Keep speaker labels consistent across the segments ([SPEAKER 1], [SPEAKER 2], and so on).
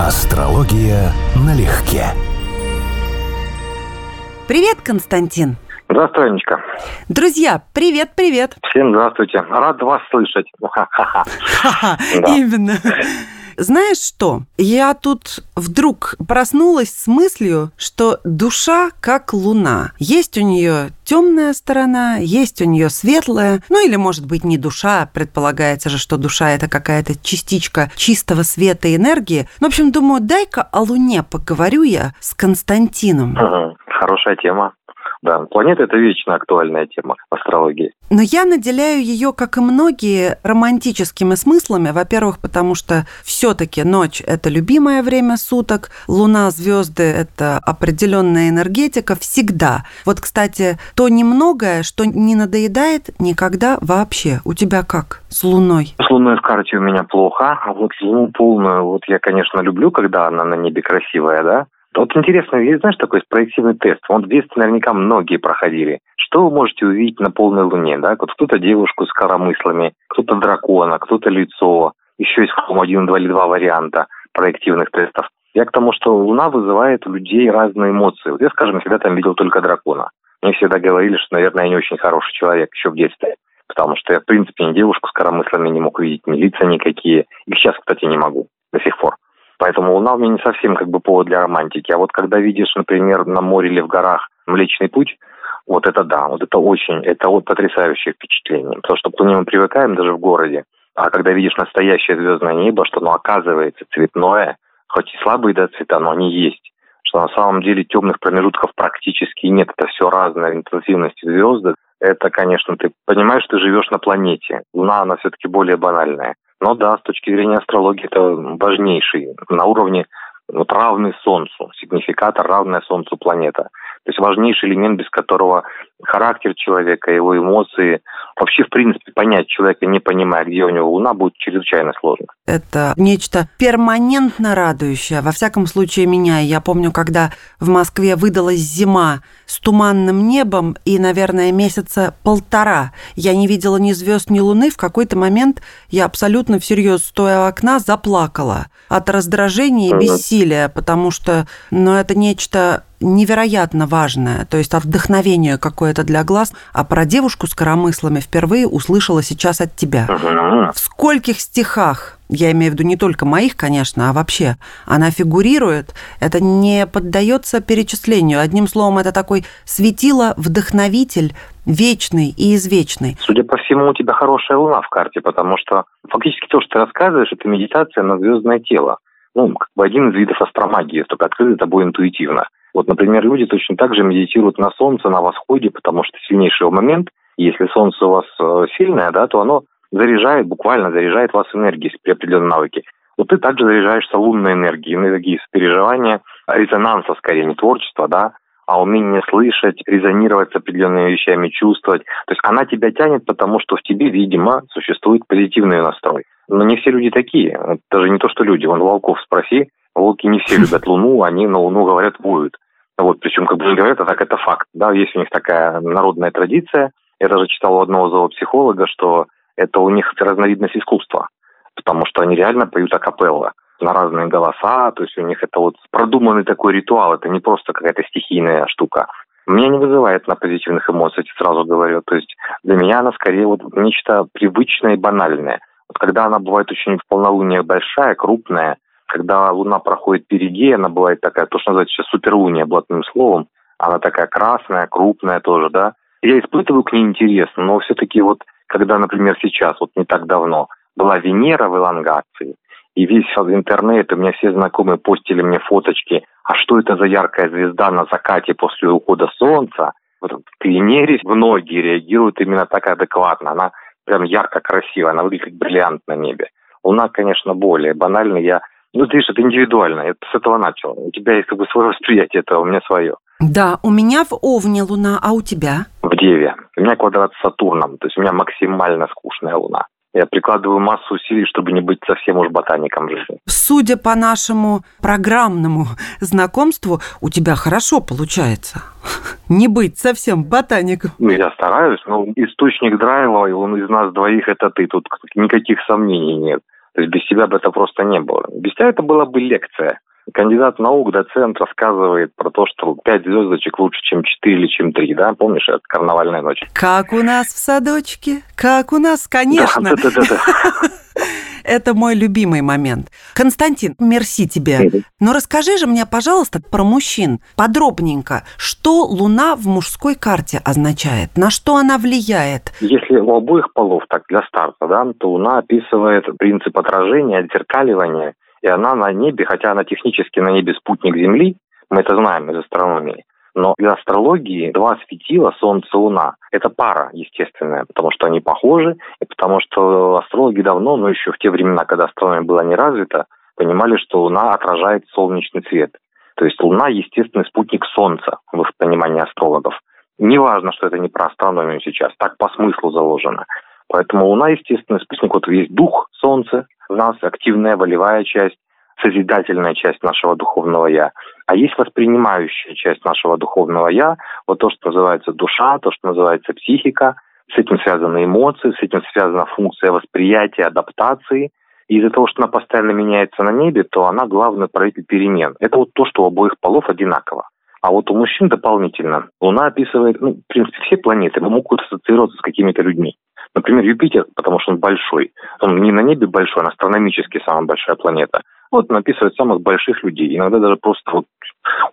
[SPEAKER 1] Астрология налегке.
[SPEAKER 2] Привет, Константин.
[SPEAKER 3] Здравствуй, Анечка.
[SPEAKER 2] Друзья, привет-привет.
[SPEAKER 3] Всем здравствуйте. Рад вас слышать.
[SPEAKER 2] Именно. Знаешь что? Я тут вдруг проснулась с мыслью, что душа как луна. Есть у нее темная сторона, есть у нее светлая, ну или может быть не душа, предполагается же, что душа это какая-то частичка чистого света и энергии. Ну, в общем, думаю, дай-ка о Луне поговорю я с Константином.
[SPEAKER 3] Хорошая тема. Да, планета – это вечно актуальная тема астрологии.
[SPEAKER 2] Но я наделяю ее, как и многие, романтическими смыслами. Во-первых, потому что все-таки ночь – это любимое время суток, луна, звезды – это определенная энергетика всегда. Вот, кстати, то немногое, что не надоедает никогда вообще. У тебя как с луной?
[SPEAKER 3] С луной в карте у меня плохо. А вот луну полную, вот я, конечно, люблю, когда она на небе красивая, да, вот интересно, есть, знаешь, такой проективный тест. Он в детстве наверняка многие проходили. Что вы можете увидеть на полной луне? Да? Вот кто-то девушку с коромыслами, кто-то дракона, кто-то лицо. Еще есть один, два или два варианта проективных тестов. Я к тому, что Луна вызывает у людей разные эмоции. Вот я, скажем, всегда там видел только дракона. Мне всегда говорили, что, наверное, я не очень хороший человек еще в детстве. Потому что я, в принципе, ни девушку с коромыслами не мог видеть, ни лица никакие. И сейчас, кстати, не могу до сих пор. Поэтому Луна у меня не совсем как бы повод для романтики. А вот когда видишь, например, на море или в горах Млечный Путь, вот это да, вот это очень, это вот потрясающее впечатление. Потому что к Луне мы привыкаем даже в городе. А когда видишь настоящее звездное небо, что оно оказывается цветное, хоть и слабые да, цвета, но они есть. Что на самом деле темных промежутков практически нет. Это все разная интенсивность звезды. Это, конечно, ты понимаешь, ты живешь на планете. Луна, она все-таки более банальная. Но да, с точки зрения астрологии это важнейший на уровне вот равный Солнцу, сигнификатор равная Солнцу планета. То есть важнейший элемент, без которого характер человека, его эмоции, вообще, в принципе, понять человека, не понимая, где у него Луна, будет чрезвычайно сложно.
[SPEAKER 2] Это нечто перманентно радующее. Во всяком случае, меня. Я помню, когда в Москве выдалась зима с туманным небом, и, наверное, месяца полтора я не видела ни звезд, ни луны, в какой-то момент я абсолютно всерьез, стоя у окна, заплакала от раздражения и бессилия, потому что, ну, это нечто невероятно важное, то есть вдохновение какое-то для глаз, а про девушку с коромыслами впервые услышала сейчас от тебя. В скольких стихах, я имею в виду не только моих, конечно, а вообще, она фигурирует, это не поддается перечислению. Одним словом, это такой светило, вдохновитель, вечный и извечный.
[SPEAKER 3] Судя по всему, у тебя хорошая луна в карте, потому что фактически то, что ты рассказываешь, это медитация на звездное тело. Ну, как бы один из видов астромагии, только открыто тобой интуитивно. Вот, например, люди точно так же медитируют на Солнце, на восходе, потому что сильнейший момент, если Солнце у вас э, сильное, да, то оно заряжает, буквально заряжает вас энергией при определенной навыке. Вот ты также заряжаешься лунной энергией, энергией переживания, резонанса скорее, не творчества, да, а умение слышать, резонировать с определенными вещами, чувствовать. То есть она тебя тянет, потому что в тебе, видимо, существует позитивный настрой. Но не все люди такие. Даже не то, что люди. Вон волков спроси, волки не все любят Луну, они на Луну говорят воют. Вот, причем, как бы не говорят, а так это факт. Да, есть у них такая народная традиция. Я даже читал у одного зоопсихолога, что это у них разновидность искусства, потому что они реально поют акапелла на разные голоса, то есть у них это вот продуманный такой ритуал, это не просто какая-то стихийная штука. Меня не вызывает на позитивных эмоций, сразу говорю. То есть для меня она скорее вот нечто привычное и банальное. Вот когда она бывает очень в полнолуние большая, крупная, когда Луна проходит перигей, она бывает такая, то, что называется сейчас суперлуния, блатным словом, она такая красная, крупная тоже, да. Я испытываю к ней интерес, но все-таки вот, когда, например, сейчас, вот не так давно, была Венера в элонгации, и весь интернет, у меня все знакомые постили мне фоточки, а что это за яркая звезда на закате после ухода солнца. Вот к Венере многие реагируют именно так адекватно. Она прям ярко красивая, она выглядит как бриллиант на небе. Луна, конечно, более банальная. Я ну, ты видишь, это индивидуально. Я с этого начал. У тебя есть как бы свое восприятие этого, у меня свое.
[SPEAKER 2] Да, у меня в Овне Луна, а у тебя?
[SPEAKER 3] В Деве. У меня квадрат с Сатурном, то есть у меня максимально скучная Луна. Я прикладываю массу усилий, чтобы не быть совсем уж ботаником жизни.
[SPEAKER 2] Судя по нашему программному знакомству, у тебя хорошо получается. Не быть совсем ботаником.
[SPEAKER 3] Ну, я стараюсь, но источник драйва, он из нас двоих, это ты. Тут никаких сомнений нет. То есть без тебя бы это просто не было. Без тебя это была бы лекция. Кандидат наук, доцент рассказывает про то, что пять звездочек лучше, чем четыре или чем три, да? Помнишь, это карнавальная ночь?
[SPEAKER 2] Как у нас в садочке, как у нас, конечно. Да, да, да, да. Это мой любимый момент. Константин, мерси тебе. Но расскажи же мне, пожалуйста, про мужчин подробненько. Что Луна в мужской карте означает? На что она влияет?
[SPEAKER 3] Если у обоих полов, так для старта, да, то Луна описывает принцип отражения, отзеркаливания, и она на небе, хотя она технически на небе спутник Земли, мы это знаем из астрономии, но для астрологии два светила, Солнце и Луна, это пара естественная, потому что они похожи, и потому что астрологи давно, но еще в те времена, когда астрономия была не развита, понимали, что Луна отражает солнечный цвет. То есть Луна – естественный спутник Солнца в их понимании астрологов. Неважно, что это не про астрономию сейчас, так по смыслу заложено. Поэтому Луна, естественный спутник, вот есть дух Солнца в нас, активная волевая часть, созидательная часть нашего духовного «я», а есть воспринимающая часть нашего духовного «я», вот то, что называется душа, то, что называется психика, с этим связаны эмоции, с этим связана функция восприятия, адаптации. И из-за того, что она постоянно меняется на небе, то она главный правитель перемен. Это вот то, что у обоих полов одинаково. А вот у мужчин дополнительно Луна описывает, ну, в принципе, все планеты могут ассоциироваться с какими-то людьми. Например, Юпитер, потому что он большой. Он не на небе большой, он астрономически самая большая планета. Вот он самых больших людей, иногда даже просто вот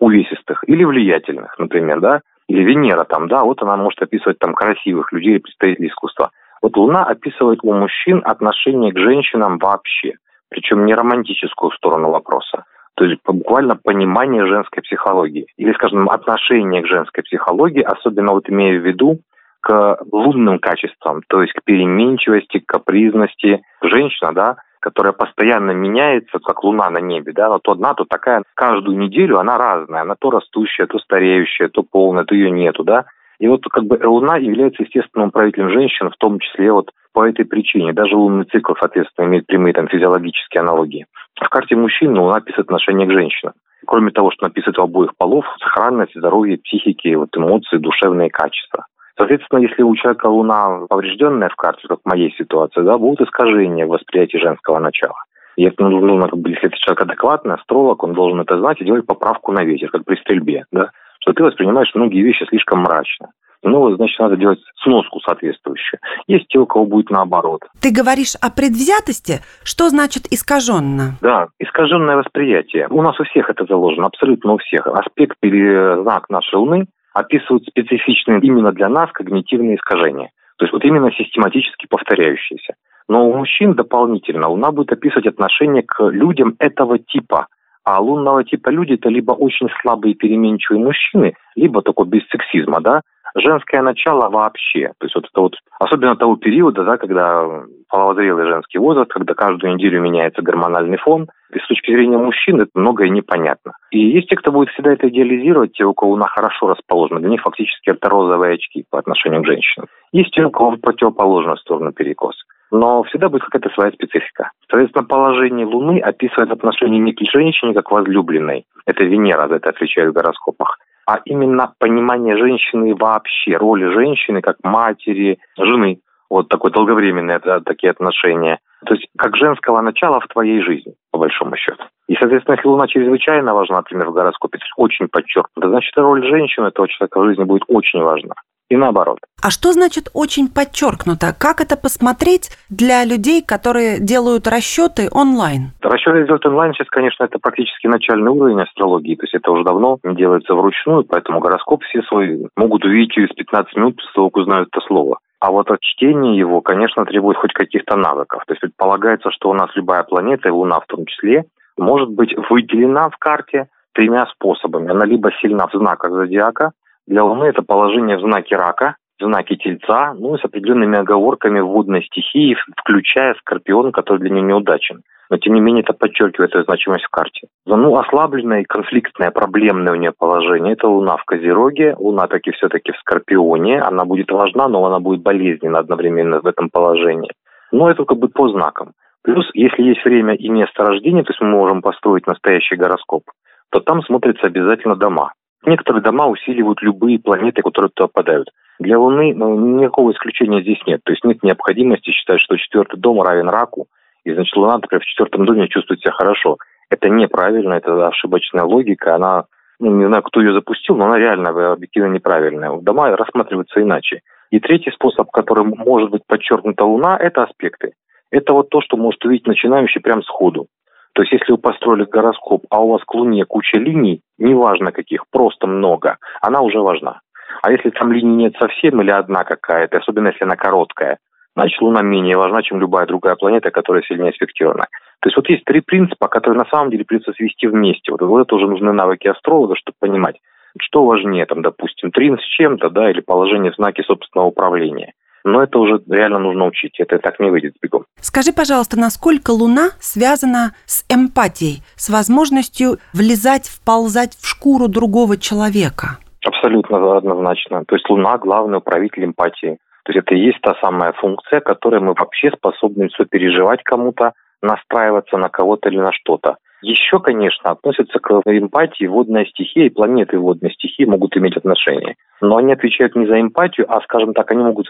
[SPEAKER 3] увесистых или влиятельных, например, да, или Венера там, да, вот она может описывать там красивых людей, представителей искусства. Вот Луна описывает у мужчин отношение к женщинам вообще, причем не романтическую сторону вопроса, то есть буквально понимание женской психологии. Или, скажем, отношение к женской психологии, особенно вот имея в виду к лунным качествам, то есть к переменчивости, к капризности. Женщина, да, которая постоянно меняется, как луна на небе, да, но то одна, то такая, каждую неделю она разная, она то растущая, то стареющая, то полная, то ее нету, да. И вот как бы луна является естественным правителем женщин, в том числе вот по этой причине. Даже лунный цикл, соответственно, имеет прямые там физиологические аналогии. В карте мужчин луна описывает отношение к женщинам. Кроме того, что написывает у обоих полов, сохранность здоровья, психики, вот эмоции, душевные качества. Соответственно, если у человека Луна поврежденная в карте, как в моей ситуации, да, будут искажения в восприятии женского начала. И это нужно, как бы, если это человек адекватный, астролог, он должен это знать и делать поправку на ветер, как при стрельбе, да, что ты воспринимаешь многие вещи слишком мрачно. Ну, значит, надо делать сноску соответствующую. Есть те, у кого будет наоборот.
[SPEAKER 2] Ты говоришь о предвзятости? Что значит искаженно?
[SPEAKER 3] Да, искаженное восприятие. У нас у всех это заложено, абсолютно у всех. Аспект или знак нашей Луны описывают специфичные именно для нас когнитивные искажения. То есть вот именно систематически повторяющиеся. Но у мужчин дополнительно Луна будет описывать отношение к людям этого типа. А лунного типа люди – это либо очень слабые переменчивые мужчины, либо такой без сексизма, да, женское начало вообще. То есть вот это вот, особенно того периода, да, когда половозрелый женский возраст, когда каждую неделю меняется гормональный фон, и с точки зрения мужчин это многое непонятно. И есть те, кто будет всегда это идеализировать, те, у кого луна хорошо расположена, для них фактически это розовые очки по отношению к женщинам. Есть те, у кого в противоположную сторону перекос. Но всегда будет какая-то своя специфика. Соответственно, положение Луны описывает отношение не к женщине, как возлюбленной. Это Венера за это отвечает в гороскопах а именно понимание женщины вообще, роли женщины как матери, жены. Вот такое долговременные такие отношения. То есть как женского начала в твоей жизни, по большому счету. И, соответственно, если Луна чрезвычайно важна, например, в гороскопе, то есть очень подчеркнута, значит, роль женщины этого человека в жизни будет очень важна и наоборот.
[SPEAKER 2] А что значит очень подчеркнуто? Как это посмотреть для людей, которые делают расчеты онлайн?
[SPEAKER 3] Расчеты делать онлайн сейчас, конечно, это практически начальный уровень астрологии, то есть это уже давно делается вручную, поэтому гороскоп все свой могут увидеть через 15 минут после того, как узнают это слово. А вот от чтения его, конечно, требует хоть каких-то навыков. То есть предполагается, что у нас любая планета, и Луна в том числе, может быть выделена в карте тремя способами. Она либо сильна в знаках зодиака, для Луны это положение в знаке рака, в знаке Тельца, ну и с определенными оговорками водной стихии, включая Скорпион, который для нее неудачен. Но, тем не менее, это подчеркивает ее значимость в карте. Ну, ослабленное и конфликтное, проблемное у нее положение – это Луна в Козероге, Луна таки все-таки в Скорпионе. Она будет важна, но она будет болезненна одновременно в этом положении. Но это как бы по знакам. Плюс, если есть время и место рождения, то есть мы можем построить настоящий гороскоп, то там смотрятся обязательно дома. Некоторые дома усиливают любые планеты, которые туда попадают. Для Луны ну, никакого исключения здесь нет. То есть нет необходимости считать, что четвертый дом равен раку И, значит, Луна, например, в четвертом доме чувствует себя хорошо. Это неправильно, это ошибочная логика, она, ну, не знаю, кто ее запустил, но она реально объективно неправильная. Дома рассматриваются иначе. И третий способ, который может быть подчеркнута Луна, это аспекты. Это вот то, что может увидеть начинающий прям сходу. То есть если вы построили гороскоп, а у вас к Луне куча линий, неважно каких, просто много, она уже важна. А если там линий нет совсем или одна какая-то, особенно если она короткая, значит Луна менее важна, чем любая другая планета, которая сильнее аспектирована. То есть вот есть три принципа, которые на самом деле придется свести вместе. Вот, вот это уже нужны навыки астролога, чтобы понимать, что важнее, там, допустим, трин с чем-то, да, или положение в знаке собственного управления но это уже реально нужно учить, это так не выйдет бегом.
[SPEAKER 2] Скажи, пожалуйста, насколько Луна связана с эмпатией, с возможностью влезать, вползать в шкуру другого человека?
[SPEAKER 3] Абсолютно однозначно. То есть Луна – главный управитель эмпатии. То есть это и есть та самая функция, которой мы вообще способны все переживать кому-то, настраиваться на кого-то или на что-то. Еще, конечно, относятся к эмпатии водная стихия и планеты водной стихии могут иметь отношение. Но они отвечают не за эмпатию, а, скажем так, они могут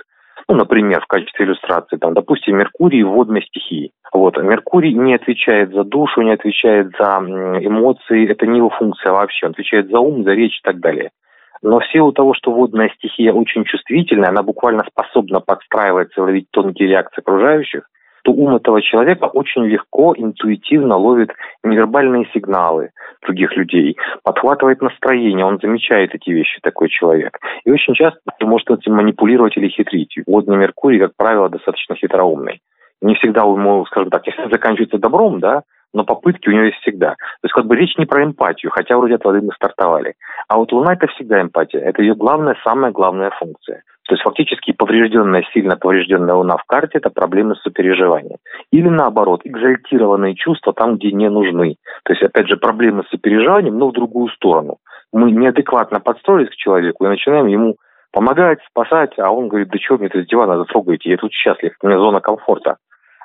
[SPEAKER 3] ну, например, в качестве иллюстрации, там, допустим, Меркурий в водной стихии. Вот. Меркурий не отвечает за душу, не отвечает за эмоции, это не его функция вообще, он отвечает за ум, за речь и так далее. Но в силу того, что водная стихия очень чувствительная, она буквально способна подстраиваться ловить тонкие реакции окружающих, то ум этого человека очень легко, интуитивно ловит невербальные сигналы других людей, подхватывает настроение, он замечает эти вещи, такой человек. И очень часто может этим манипулировать или хитрить. Водный Меркурий, как правило, достаточно хитроумный. Не всегда ему, скажем так, если заканчивается добром, да, но попытки у него есть всегда. То есть как бы речь не про эмпатию, хотя вроде от воды мы стартовали. А вот Луна – это всегда эмпатия. Это ее главная, самая главная функция. То есть фактически поврежденная, сильно поврежденная Луна в карте – это проблемы с сопереживанием. Или наоборот, экзальтированные чувства там, где не нужны. То есть, опять же, проблемы с сопереживанием, но в другую сторону. Мы неадекватно подстроились к человеку и начинаем ему помогать, спасать, а он говорит, да что мне это с дивана затрогаете, я тут счастлив, у меня зона комфорта.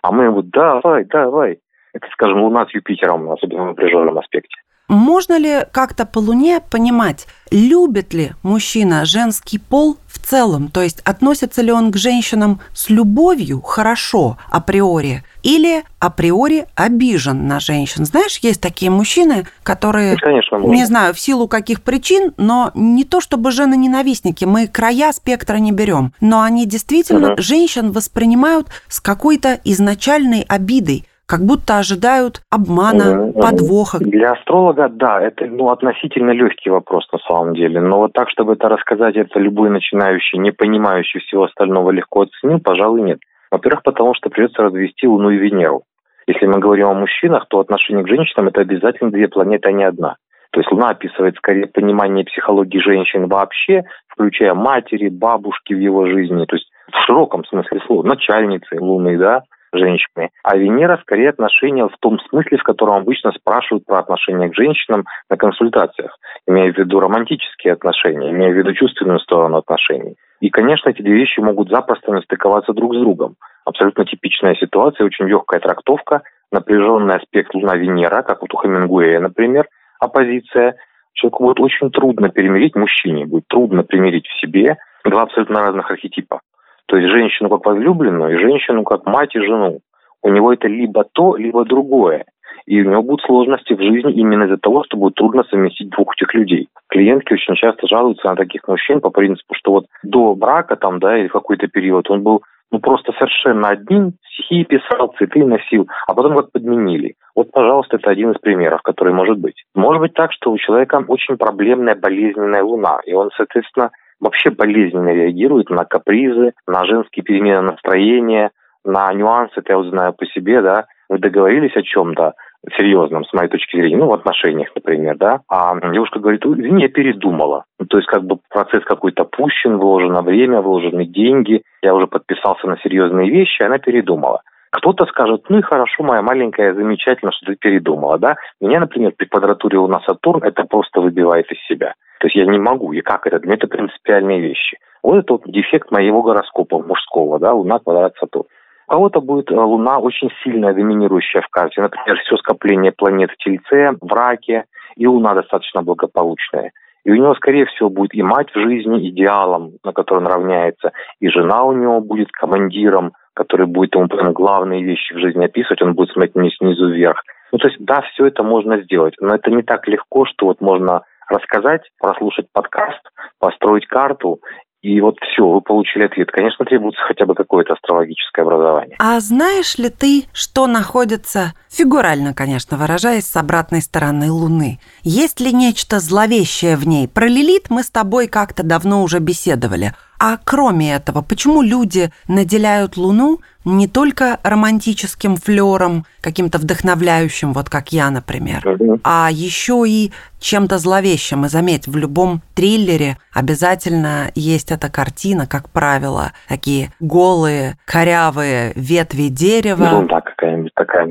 [SPEAKER 3] А мы ему, давай, давай. Это, скажем, Луна с Юпитером, особенно в напряженном аспекте.
[SPEAKER 2] Можно ли как-то по Луне понимать, любит ли мужчина женский пол в целом? То есть относится ли он к женщинам с любовью хорошо априори? Или априори обижен на женщин. Знаешь, есть такие мужчины, которые,
[SPEAKER 3] ну, Конечно,
[SPEAKER 2] не знаю, в силу каких причин, но не то чтобы жены-ненавистники, мы края спектра не берем, но они действительно угу. женщин воспринимают с какой-то изначальной обидой как будто ожидают обмана, подвоха.
[SPEAKER 3] Для астролога, да, это ну, относительно легкий вопрос на самом деле. Но вот так, чтобы это рассказать, это любой начинающий, не понимающий всего остального легко оценил, пожалуй, нет. Во-первых, потому что придется развести Луну и Венеру. Если мы говорим о мужчинах, то отношение к женщинам – это обязательно две планеты, а не одна. То есть Луна описывает скорее понимание психологии женщин вообще, включая матери, бабушки в его жизни, то есть в широком смысле слова, начальницы Луны, да, женщины. А Венера скорее отношения в том смысле, в котором обычно спрашивают про отношения к женщинам на консультациях, имея в виду романтические отношения, имея в виду чувственную сторону отношений. И, конечно, эти две вещи могут запросто не стыковаться друг с другом. Абсолютно типичная ситуация, очень легкая трактовка, напряженный аспект Луна-Венера, как вот у Хемингуэя, например, оппозиция. Человеку будет очень трудно примирить, мужчине будет трудно примирить в себе два абсолютно разных архетипа. То есть женщину как возлюбленную и женщину как мать и жену. У него это либо то, либо другое. И у него будут сложности в жизни именно из-за того, что будет трудно совместить двух этих людей. Клиентки очень часто жалуются на таких мужчин по принципу, что вот до брака там, да, или какой-то период он был ну просто совершенно одним, стихи писал, цветы носил, а потом как подменили. Вот, пожалуйста, это один из примеров, который может быть. Может быть так, что у человека очень проблемная болезненная луна, и он, соответственно, вообще болезненно реагирует на капризы, на женские перемены настроения, на нюансы, это я вот знаю по себе, да, вы договорились о чем-то серьезном, с моей точки зрения, ну, в отношениях, например, да, а девушка говорит, извини, я передумала. Ну, то есть, как бы процесс какой-то пущен, вложено время, вложены деньги, я уже подписался на серьезные вещи, она передумала. Кто-то скажет, ну и хорошо, моя маленькая, замечательно, что ты передумала, да. Меня, например, при квадратуре у нас Сатурн это просто выбивает из себя. То есть я не могу, и как это? Это принципиальные вещи. Вот это вот дефект моего гороскопа мужского, да, Луна, квадрат, Сатурн. У кого-то будет э, Луна очень сильно доминирующая в карте. Например, все скопление планет в Тельце, в Раке, и Луна достаточно благополучная. И у него, скорее всего, будет и мать в жизни идеалом, на который он равняется, и жена у него будет командиром, который будет ему прям главные вещи в жизни описывать, он будет смотреть не снизу вверх. Ну, то есть, да, все это можно сделать, но это не так легко, что вот можно рассказать, прослушать подкаст, построить карту и вот все, вы получили ответ. Конечно, требуется хотя бы какое-то астрологическое образование.
[SPEAKER 2] А знаешь ли ты, что находится, фигурально, конечно, выражаясь, с обратной стороны Луны? Есть ли нечто зловещее в ней? Про Лилит мы с тобой как-то давно уже беседовали. А кроме этого, почему люди наделяют Луну не только романтическим флером, каким-то вдохновляющим, вот как я, например, а еще и чем-то зловещим. И заметь, в любом триллере обязательно есть эта картина, как правило, такие голые, корявые ветви дерева.
[SPEAKER 3] Ну да, какая-нибудь такая.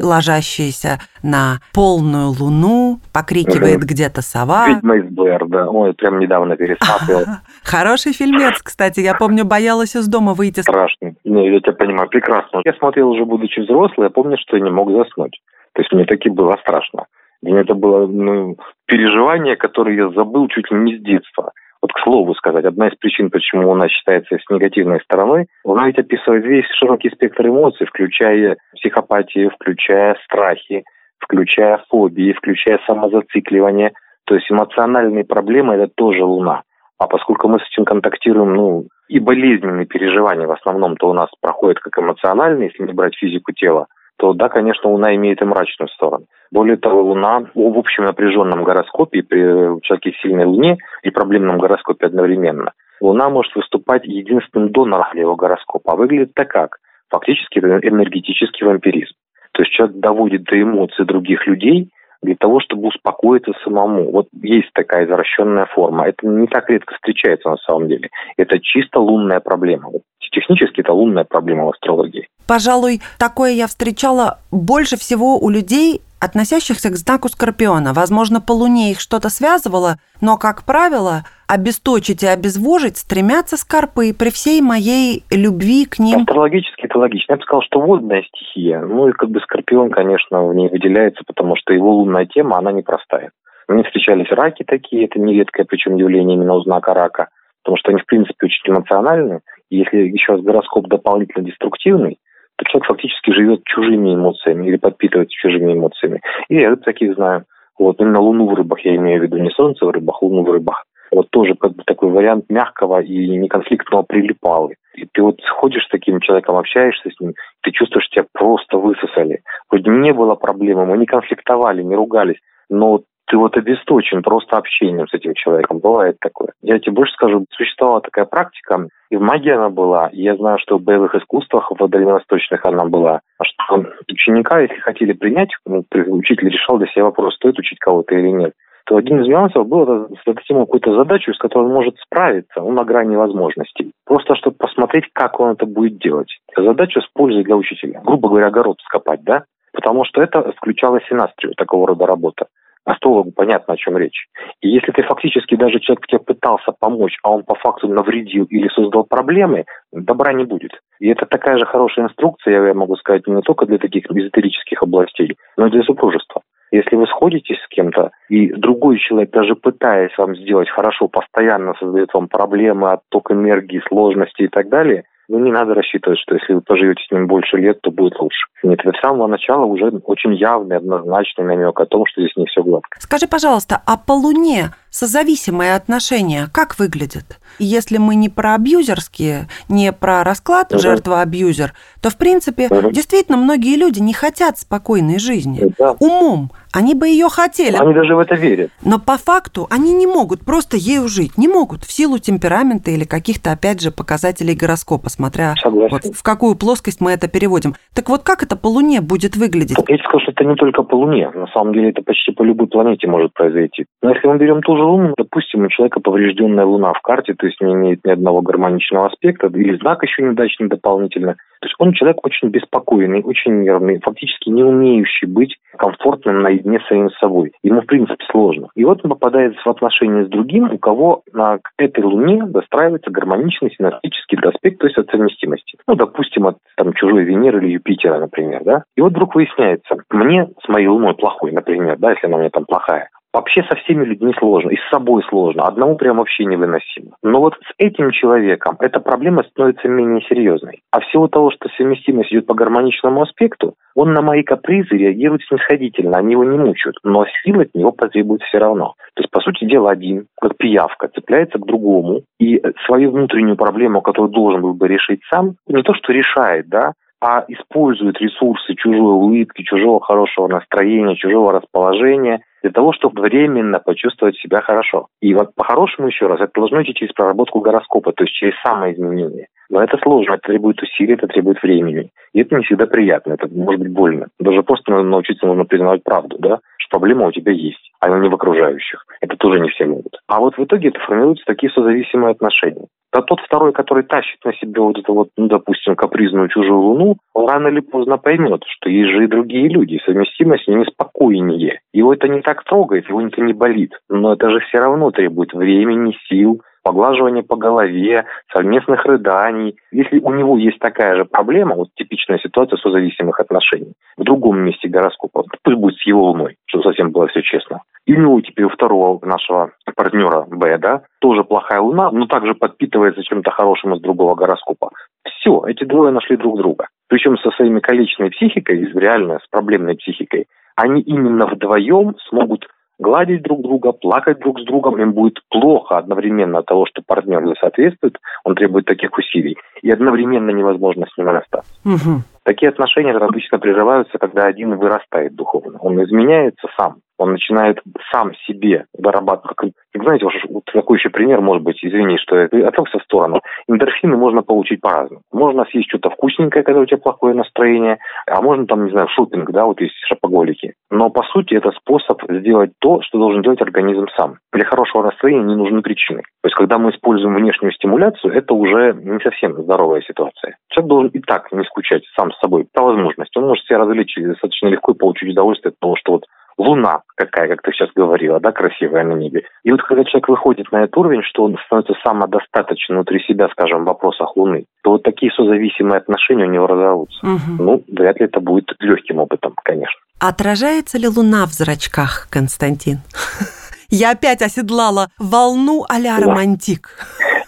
[SPEAKER 2] Ложащиеся на полную луну, покрикивает угу. где-то сова.
[SPEAKER 3] Ведьма из Блэр, да. Ой, прям недавно пересматривал.
[SPEAKER 2] Хороший фильмец, кстати. Я помню, боялась из дома выйти.
[SPEAKER 3] Страшно. Не, я тебя понимаю, прекрасно. Я смотрел уже, будучи взрослый, я помню, что я не мог заснуть. То есть мне таки было страшно. Для меня это было ну, переживание, которое я забыл чуть ли не с детства. Вот к слову сказать, одна из причин, почему у нас считается с негативной стороной, она ведь описывает весь широкий спектр эмоций, включая психопатию, включая страхи, включая фобии, включая самозацикливание. То есть эмоциональные проблемы – это тоже Луна. А поскольку мы с этим контактируем, ну, и болезненные переживания в основном-то у нас проходят как эмоциональные, если не брать физику тела, то да, конечно, Луна имеет и мрачную сторону. Более того, Луна в общем напряженном гороскопе при человеке сильной Луне и проблемном гороскопе одновременно, Луна может выступать единственным донором для его гороскопа. А выглядит это как? Фактически энергетический вампиризм. То есть человек доводит до эмоций других людей – для того, чтобы успокоиться самому. Вот есть такая извращенная форма. Это не так редко встречается на самом деле. Это чисто лунная проблема. Технически это лунная проблема в астрологии.
[SPEAKER 2] Пожалуй, такое я встречала больше всего у людей, относящихся к знаку Скорпиона. Возможно, по Луне их что-то связывало, но, как правило, обесточить и обезвожить стремятся скорпы при всей моей любви к ним.
[SPEAKER 3] Астрологически это логично. Я бы сказал, что водная стихия. Ну и как бы Скорпион, конечно, в ней выделяется, потому что его лунная тема, она непростая. Мне встречались раки такие, это нередкое причем явление именно у знака рака, потому что они, в принципе, очень эмоциональны. И если еще раз гороскоп дополнительно деструктивный, то человек фактически живет чужими эмоциями или подпитывается чужими эмоциями. И я таких знаю. Вот именно Луну в рыбах я имею в виду, не Солнце в рыбах, Луну в рыбах. Вот тоже как бы такой вариант мягкого и неконфликтного прилипалы. И ты вот ходишь с таким человеком, общаешься с ним, ты чувствуешь, тебя просто высосали. Хоть не было проблемы, мы не конфликтовали, не ругались, но ты вот обесточен просто общением с этим человеком. Бывает такое. Я тебе больше скажу, существовала такая практика, и в магии она была, и я знаю, что в боевых искусствах, в дальневосточных она была, что ученика, если хотели принять, ну, учитель решал для себя вопрос, стоит учить кого-то или нет, то один из нюансов был задать ему какую-то задачу, с которой он может справиться, он на грани возможностей. Просто чтобы посмотреть, как он это будет делать. Задача с пользой для учителя. Грубо говоря, огород скопать, да? Потому что это включало синастрию, такого рода работа астрологу понятно, о чем речь. И если ты фактически даже человек тебе пытался помочь, а он по факту навредил или создал проблемы, добра не будет. И это такая же хорошая инструкция, я могу сказать, не только для таких эзотерических областей, но и для супружества. Если вы сходитесь с кем-то, и другой человек, даже пытаясь вам сделать хорошо, постоянно создает вам проблемы, отток энергии, сложности и так далее, ну, не надо рассчитывать, что если вы поживете с ним больше лет, то будет лучше. Нет, это с самого начала уже очень явный, однозначный намек о том, что здесь не все гладко.
[SPEAKER 2] Скажи, пожалуйста, а по Луне созависимые отношения как выглядят? Если мы не про абьюзерские, не про расклад угу. жертва-абьюзер, то, в принципе, угу. действительно, многие люди не хотят спокойной жизни. Да. Умом они бы ее хотели.
[SPEAKER 3] Они даже в это верят.
[SPEAKER 2] Но по факту они не могут просто ею жить. Не могут в силу темперамента или каких-то, опять же, показателей гороскопа, смотря вот в какую плоскость мы это переводим. Так вот, как это по Луне будет выглядеть?
[SPEAKER 3] Я скажу, что это не только по Луне. На самом деле это почти по любой планете может произойти. Но если мы берем ту же Луну, допустим, у человека поврежденная Луна в карте, то есть не имеет ни одного гармоничного аспекта, или знак еще неудачный дополнительно, то есть он человек очень беспокойный, очень нервный, фактически не умеющий быть комфортным наедине с самим собой. Ему, в принципе, сложно. И вот он попадает в отношения с другим, у кого на этой Луне достраивается гармоничный синергетический аспект, то есть от совместимости. Ну, допустим, от там, чужой Венеры или Юпитера, например, да. И вот вдруг выясняется, мне с моей Луной плохой, например, да, если она у меня там плохая, Вообще со всеми людьми сложно, и с собой сложно, одному прям вообще невыносимо. Но вот с этим человеком эта проблема становится менее серьезной. А всего того, что совместимость идет по гармоничному аспекту, он на мои капризы реагирует снисходительно, они его не мучают, но сил от него потребует все равно. То есть, по сути дела, один, как пиявка, цепляется к другому, и свою внутреннюю проблему, которую должен был бы решить сам, не то что решает, да, а использует ресурсы чужой улыбки, чужого хорошего настроения, чужого расположения для того, чтобы временно почувствовать себя хорошо. И вот по-хорошему еще раз, это должно идти через проработку гороскопа, то есть через самоизменение. Но это сложно, это требует усилий, это требует времени. И это не всегда приятно, это может быть больно. Даже просто научиться нужно признавать правду, да, что проблема у тебя есть, а не в окружающих. Это тоже не все могут. А вот в итоге это формируются такие созависимые отношения. А тот второй, который тащит на себе вот эту вот, ну, допустим, капризную чужую луну, он рано или поздно поймет, что есть же и другие люди, и совместимость с ними спокойнее. Его это не так трогает, его это не болит. Но это же все равно требует времени, сил, поглаживания по голове, совместных рыданий. Если у него есть такая же проблема, вот типичная ситуация созависимых отношений, в другом месте гороскопа, пусть будет с его луной, чтобы совсем было все честно. И у него теперь у второго нашего партнера Б, да, тоже плохая луна, но также подпитывается чем-то хорошим из другого гороскопа. Все, эти двое нашли друг друга. Причем со своими количественной психикой, реально с проблемной психикой, они именно вдвоем смогут гладить друг друга, плакать друг с другом, им будет плохо одновременно от того, что партнер не соответствует, он требует таких усилий, и одновременно невозможно с ним расстаться. Угу. Такие отношения обычно прерываются, когда один вырастает духовно. Он изменяется сам, он начинает сам себе вырабатывать. Как, знаете, вот такой еще пример может быть, извини, что я отвлекся в сторону. Эндорфины можно получить по-разному. Можно съесть что-то вкусненькое, когда у тебя плохое настроение, а можно там, не знаю, шопинг, да, вот есть шопоголики. Но по сути это способ сделать то, что должен делать организм сам. Для хорошего настроения не нужны причины. То есть, когда мы используем внешнюю стимуляцию, это уже не совсем здоровая ситуация. Человек должен и так не скучать сам с собой по возможности. Он может себя развлечь достаточно легко и получить удовольствие от того, что вот луна какая, как ты сейчас говорила, да, красивая на небе. И вот когда человек выходит на этот уровень, что он становится самодостаточен внутри себя, скажем, в вопросах Луны, то вот такие созависимые отношения у него разорвутся. Угу. Ну, вряд ли это будет легким опытом, конечно.
[SPEAKER 2] Отражается ли Луна в зрачках, Константин? Я опять оседлала волну а-ля романтик.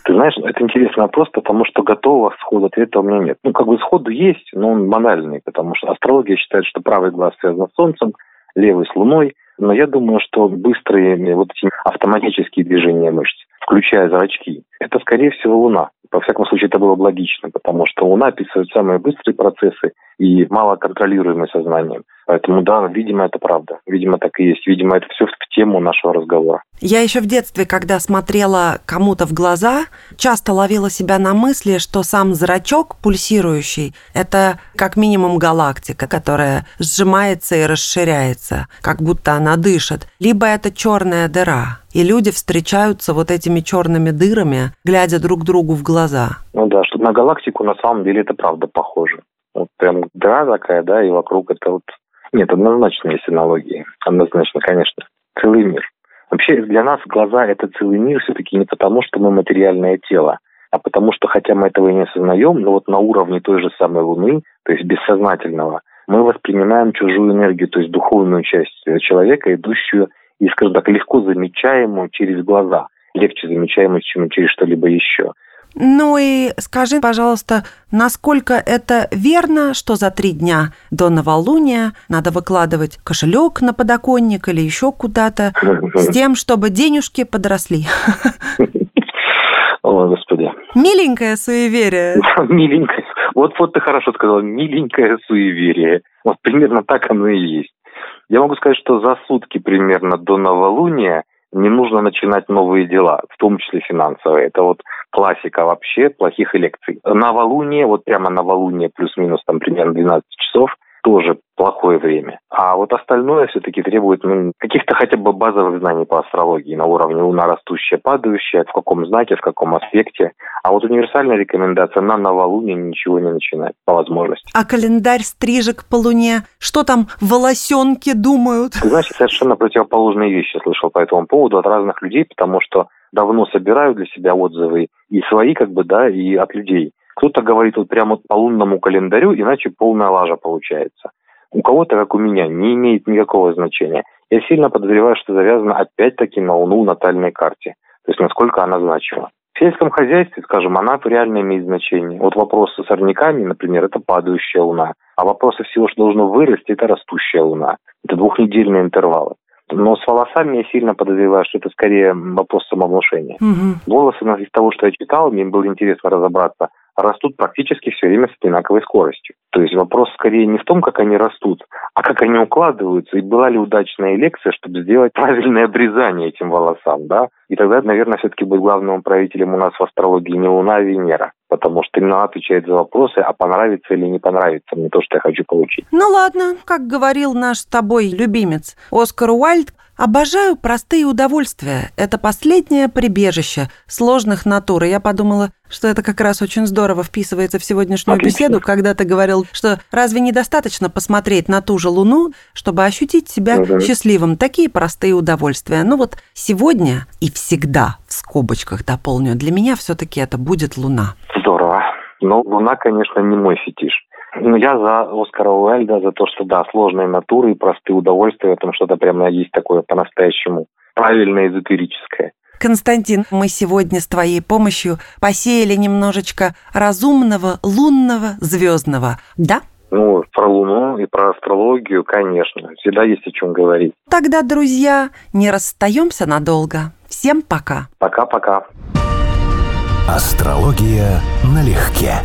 [SPEAKER 3] Ты знаешь, это интересный вопрос, потому что готового схода ответа у меня нет. Ну, как бы сходу есть, но он банальный, потому что астрология считает, что правый глаз связан с Солнцем, левый с Луной. Но я думаю, что быстрые вот эти автоматические движения мышц, включая зрачки, это, скорее всего, Луна. Во всяком случае, это было бы логично, потому что Луна описывает самые быстрые процессы и мало контролируемые сознанием. Поэтому да, видимо, это правда. Видимо, так и есть. Видимо, это все в тему нашего разговора.
[SPEAKER 2] Я еще в детстве, когда смотрела кому-то в глаза, часто ловила себя на мысли, что сам зрачок пульсирующий – это как минимум галактика, которая сжимается и расширяется, как будто она дышит. Либо это черная дыра, и люди встречаются вот этими черными дырами, глядя друг другу в глаза.
[SPEAKER 3] Ну да, что на галактику на самом деле это правда похоже. Вот прям дыра такая, да, и вокруг это вот... Нет, однозначно есть аналогии. Однозначно, конечно. Целый мир. Вообще для нас глаза – это целый мир все-таки не потому, что мы материальное тело, а потому что, хотя мы этого и не осознаем, но вот на уровне той же самой Луны, то есть бессознательного, мы воспринимаем чужую энергию, то есть духовную часть человека, идущую и, скажем так, легко замечаемую через глаза, легче замечаемую, чем через что-либо еще.
[SPEAKER 2] Ну и скажи, пожалуйста, насколько это верно, что за три дня до новолуния надо выкладывать кошелек на подоконник или еще куда-то с тем, чтобы денежки подросли?
[SPEAKER 3] О, Господи.
[SPEAKER 2] Миленькое суеверие.
[SPEAKER 3] Миленькое. Вот, вот ты хорошо сказала. Миленькое суеверие. Вот примерно так оно и есть. Я могу сказать, что за сутки примерно до новолуния не нужно начинать новые дела, в том числе финансовые. Это вот классика вообще плохих лекций. Новолуние, вот прямо новолуние плюс-минус там примерно 12 часов, тоже плохое время. А вот остальное все-таки требует ну, каких-то хотя бы базовых знаний по астрологии на уровне луна растущая, падающая, в каком знаке, в каком аспекте. А вот универсальная рекомендация на новолуние ничего не начинать по возможности.
[SPEAKER 2] А календарь стрижек по луне, что там волосенки думают?
[SPEAKER 3] Значит, совершенно противоположные вещи слышал по этому поводу от разных людей, потому что давно собираю для себя отзывы и свои, как бы, да, и от людей. Кто-то говорит вот прямо по лунному календарю, иначе полная лажа получается. у кого-то, как у меня, не имеет никакого значения. Я сильно подозреваю, что завязано опять-таки на Луну в натальной карте. То есть насколько она значима. В сельском хозяйстве, скажем, она реально имеет значение. Вот вопросы с сорняками, например, это падающая луна. А вопросы всего, что должно вырасти, это растущая луна. Это двухнедельные интервалы. Но с волосами я сильно подозреваю, что это скорее вопрос самовнушения. Угу. Волосы, из того, что я читал, мне было интересно разобраться, растут практически все время с одинаковой скоростью. То есть вопрос скорее не в том, как они растут, а как они укладываются, и была ли удачная лекция, чтобы сделать правильное обрезание этим волосам, да? И тогда, наверное, все-таки будет главным правителем у нас в астрологии не Луна, а Венера потому что именно она отвечает за вопросы, а понравится или не понравится мне то, что я хочу получить.
[SPEAKER 2] Ну ладно, как говорил наш с тобой любимец Оскар Уайльд, Обожаю простые удовольствия. Это последнее прибежище сложных натур. И я подумала, что это как раз очень здорово вписывается в сегодняшнюю Отлично. беседу, когда ты говорил, что разве недостаточно посмотреть на ту же Луну, чтобы ощутить себя угу. счастливым? Такие простые удовольствия. Ну вот сегодня и всегда, в скобочках дополню, для меня все таки это будет Луна.
[SPEAKER 3] Здорово. Но Луна, конечно, не мой фетиш. Ну, я за Оскара Уэльда, за то, что, да, сложные натуры и простые удовольствия, в этом что-то прямо есть такое по-настоящему правильное, эзотерическое.
[SPEAKER 2] Константин, мы сегодня с твоей помощью посеяли немножечко разумного, лунного, звездного, да?
[SPEAKER 3] Ну, про Луну и про астрологию, конечно. Всегда есть о чем говорить.
[SPEAKER 2] Тогда, друзья, не расстаемся надолго. Всем пока.
[SPEAKER 3] Пока-пока.
[SPEAKER 1] Астрология налегке.